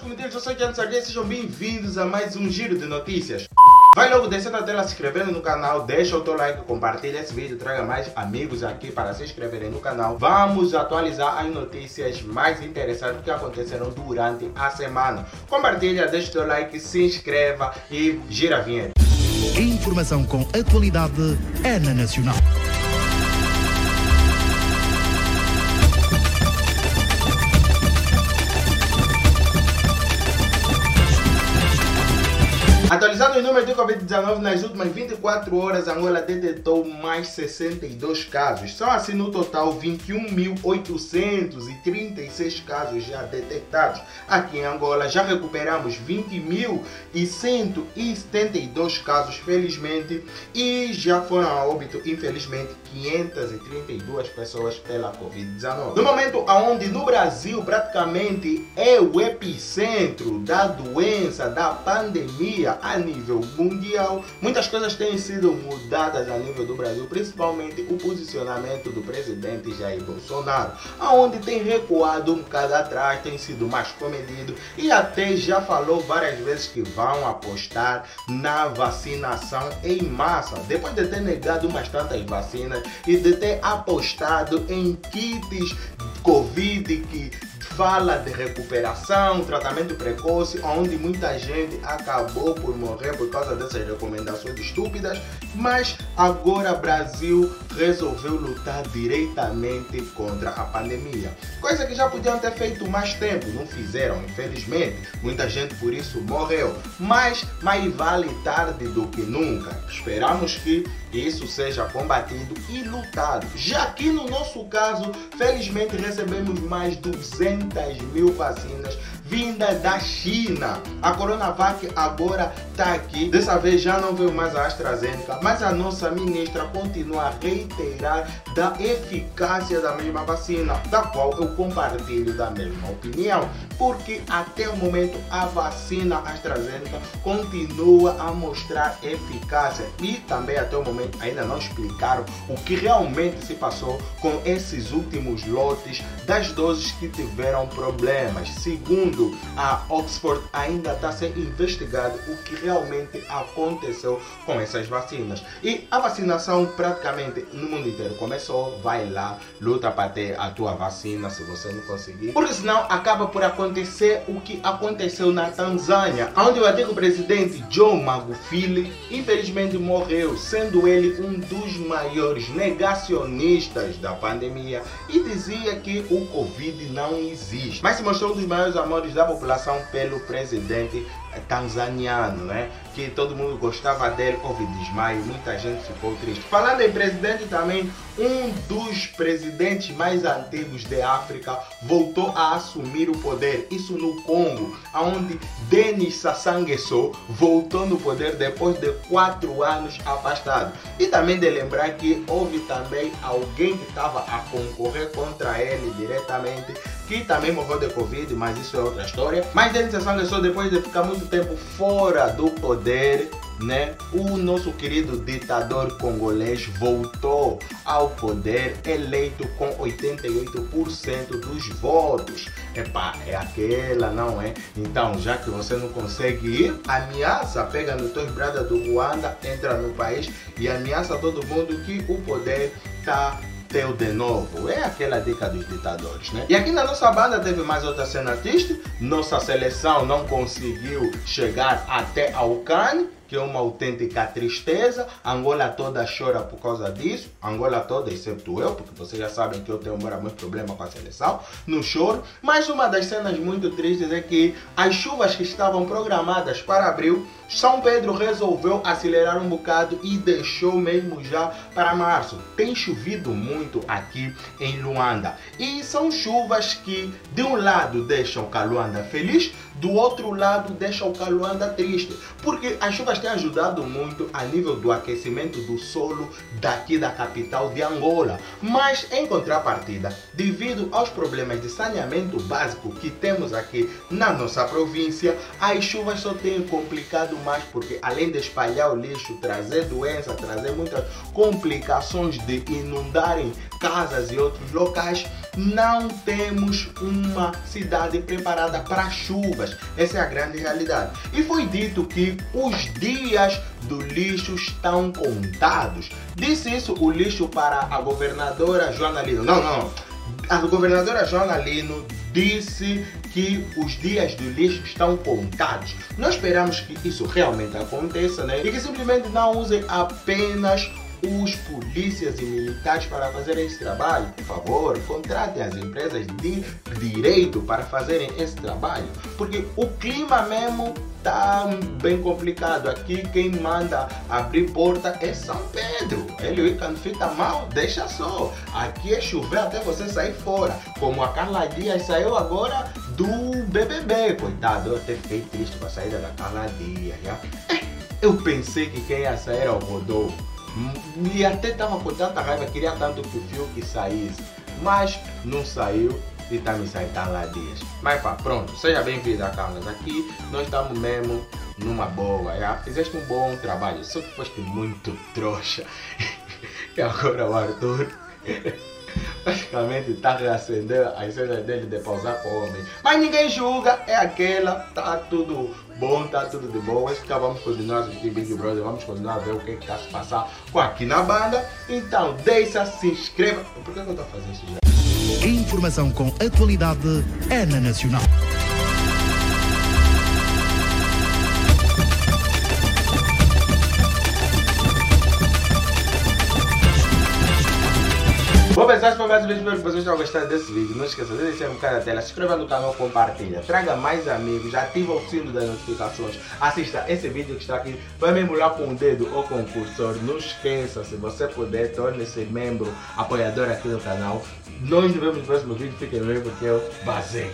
comenteiros, eu sou Jan Sardia, sejam bem-vindos a mais um Giro de Notícias. Vai logo descendo a tela, se inscrevendo no canal, deixa o teu like, compartilha esse vídeo, traga mais amigos aqui para se inscreverem no canal. Vamos atualizar as notícias mais interessantes que aconteceram durante a semana. Compartilha, deixa o teu like, se inscreva e gira a vinheta. Informação com atualidade é na Nacional. Covid-19 nas últimas 24 horas, Angola detectou mais 62 casos. São assim no total 21.836 casos já detectados. Aqui em Angola já recuperamos 20.172 casos, felizmente, e já foram a óbito, infelizmente, 532 pessoas pela Covid-19. No momento onde no Brasil praticamente é o epicentro da doença, da pandemia, a nível mundial. Muitas coisas têm sido mudadas a nível do Brasil, principalmente o posicionamento do presidente Jair Bolsonaro, aonde tem recuado um bocado atrás, tem sido mais comedido e até já falou várias vezes que vão apostar na vacinação em massa, depois de ter negado umas tantas vacinas e de ter apostado em kits Covid que fala de recuperação, tratamento precoce, onde muita gente acabou por morrer por causa dessas recomendações estúpidas, mas agora Brasil resolveu lutar diretamente contra a pandemia. Coisa que já podiam ter feito mais tempo, não fizeram, infelizmente. Muita gente por isso morreu, mas mais vale tarde do que nunca. Esperamos que isso seja combatido e lutado. Já que no nosso caso, felizmente recebemos mais 200 mil vacinas vinda da China. A Coronavac agora está aqui. Dessa vez já não veio mais a AstraZeneca, mas a nossa ministra continua a reiterar da eficácia da mesma vacina, da qual eu compartilho da mesma opinião, porque até o momento a vacina AstraZeneca continua a mostrar eficácia e também até o momento ainda não explicaram o que realmente se passou com esses últimos lotes das doses que tiveram problemas. Segundo a Oxford ainda está sendo investigado o que realmente aconteceu com essas vacinas. E a vacinação praticamente no mundo inteiro começou. Vai lá, luta para ter a tua vacina se você não conseguir. Porque senão acaba por acontecer o que aconteceu na Tanzânia, onde o antigo presidente John Magufuli infelizmente morreu, sendo ele um dos maiores negacionistas da pandemia e dizia que o Covid não existe. Mas se mostrou um dos maiores amores da população pelo presidente tanzaniano, né? Que todo mundo gostava dele, houve desmaio, muita gente ficou triste. Falando em presidente também, um dos presidentes mais antigos de África voltou a assumir o poder, isso no Congo, onde Denis Sassou Nguesso voltou no poder depois de quatro anos afastado. E também de lembrar que houve também alguém que estava a concorrer contra ele diretamente, que também morreu de Covid, mas isso é outra história. Mas Denis Sassou Nguesso, depois de ficar muito tempo fora do poder, né? O nosso querido ditador congolês voltou ao poder eleito com 88% dos votos. Epá, é aquela, não é? Então, já que você não consegue ir, ameaça, pega no teu brada do Ruanda, entra no país e ameaça todo mundo que o poder tá teu de novo. É aquela dica dos ditadores, né? E aqui na nossa banda teve mais outra cena triste. Nossa seleção não conseguiu chegar até ao Cannes que é uma autêntica tristeza. Angola toda chora por causa disso. Angola toda, exceto eu, porque vocês já sabem que eu tenho muito problema com a seleção. Não choro. Mas uma das cenas muito tristes é que as chuvas que estavam programadas para abril, São Pedro resolveu acelerar um bocado e deixou mesmo já para março. Tem chovido muito aqui em Luanda. E são chuvas que, de um lado, deixam Caluanda feliz, do outro lado, deixam o Caluanda triste. Porque as chuvas tem ajudado muito a nível do aquecimento do solo daqui da capital de Angola. Mas em contrapartida, devido aos problemas de saneamento básico que temos aqui na nossa província, as chuvas só têm complicado mais porque além de espalhar o lixo, trazer doença, trazer muitas complicações de inundarem casas e outros locais, não temos uma cidade preparada para chuvas. Essa é a grande realidade. E foi dito que os dias do lixo estão contados. Disse isso o lixo para a governadora Joana Lino. Não, não. A governadora Joana Lino disse que os dias do lixo estão contados. Nós esperamos que isso realmente aconteça, né? E que simplesmente não usem apenas os polícias e militares para fazerem esse trabalho. Por favor, contratem as empresas de direito para fazerem esse trabalho. Porque o clima mesmo tá bem complicado. Aqui quem manda abrir porta é São Pedro. Ele quando fica mal, deixa só. Aqui é chover até você sair fora. Como a Carla Dias saiu agora do BBB. Coitado, eu até fiquei triste com a saída da Carla Dias. Já. Eu pensei que quem ia sair era o Rodolfo. E até tava com tanta raiva, queria tanto que o Fiuk saísse. Mas não saiu e tá me saindo lá dias. Mas pá, pronto, seja bem-vindo a Carlos. Aqui nós estamos mesmo numa boa. Já fizeste um bom trabalho, só que foste muito trouxa. e agora o Arthur. Praticamente está reacendendo as cenas dele de pausar com o homem. Mas ninguém julga, é aquela, tá tudo bom, tá tudo de boa. Então vamos continuar a assistir Big Brother, vamos continuar a ver o que está se passar com aqui na banda. Então deixa, se inscreva. Por que, que eu estou fazendo isso já? Informação com atualidade é na Nacional. Mais um vídeo, espero que vocês tenham gostado desse vídeo. Não esqueça de deixar um cara na tela, se inscreva no canal, compartilha, traga mais amigos, ativa o sino das notificações, assista esse vídeo que está aqui, vai me emular com o dedo ou com o cursor. Não esqueça, se você puder, torne-se membro, apoiador aqui do canal. Nós nos vemos no próximo vídeo, fiquem bem porque eu basei.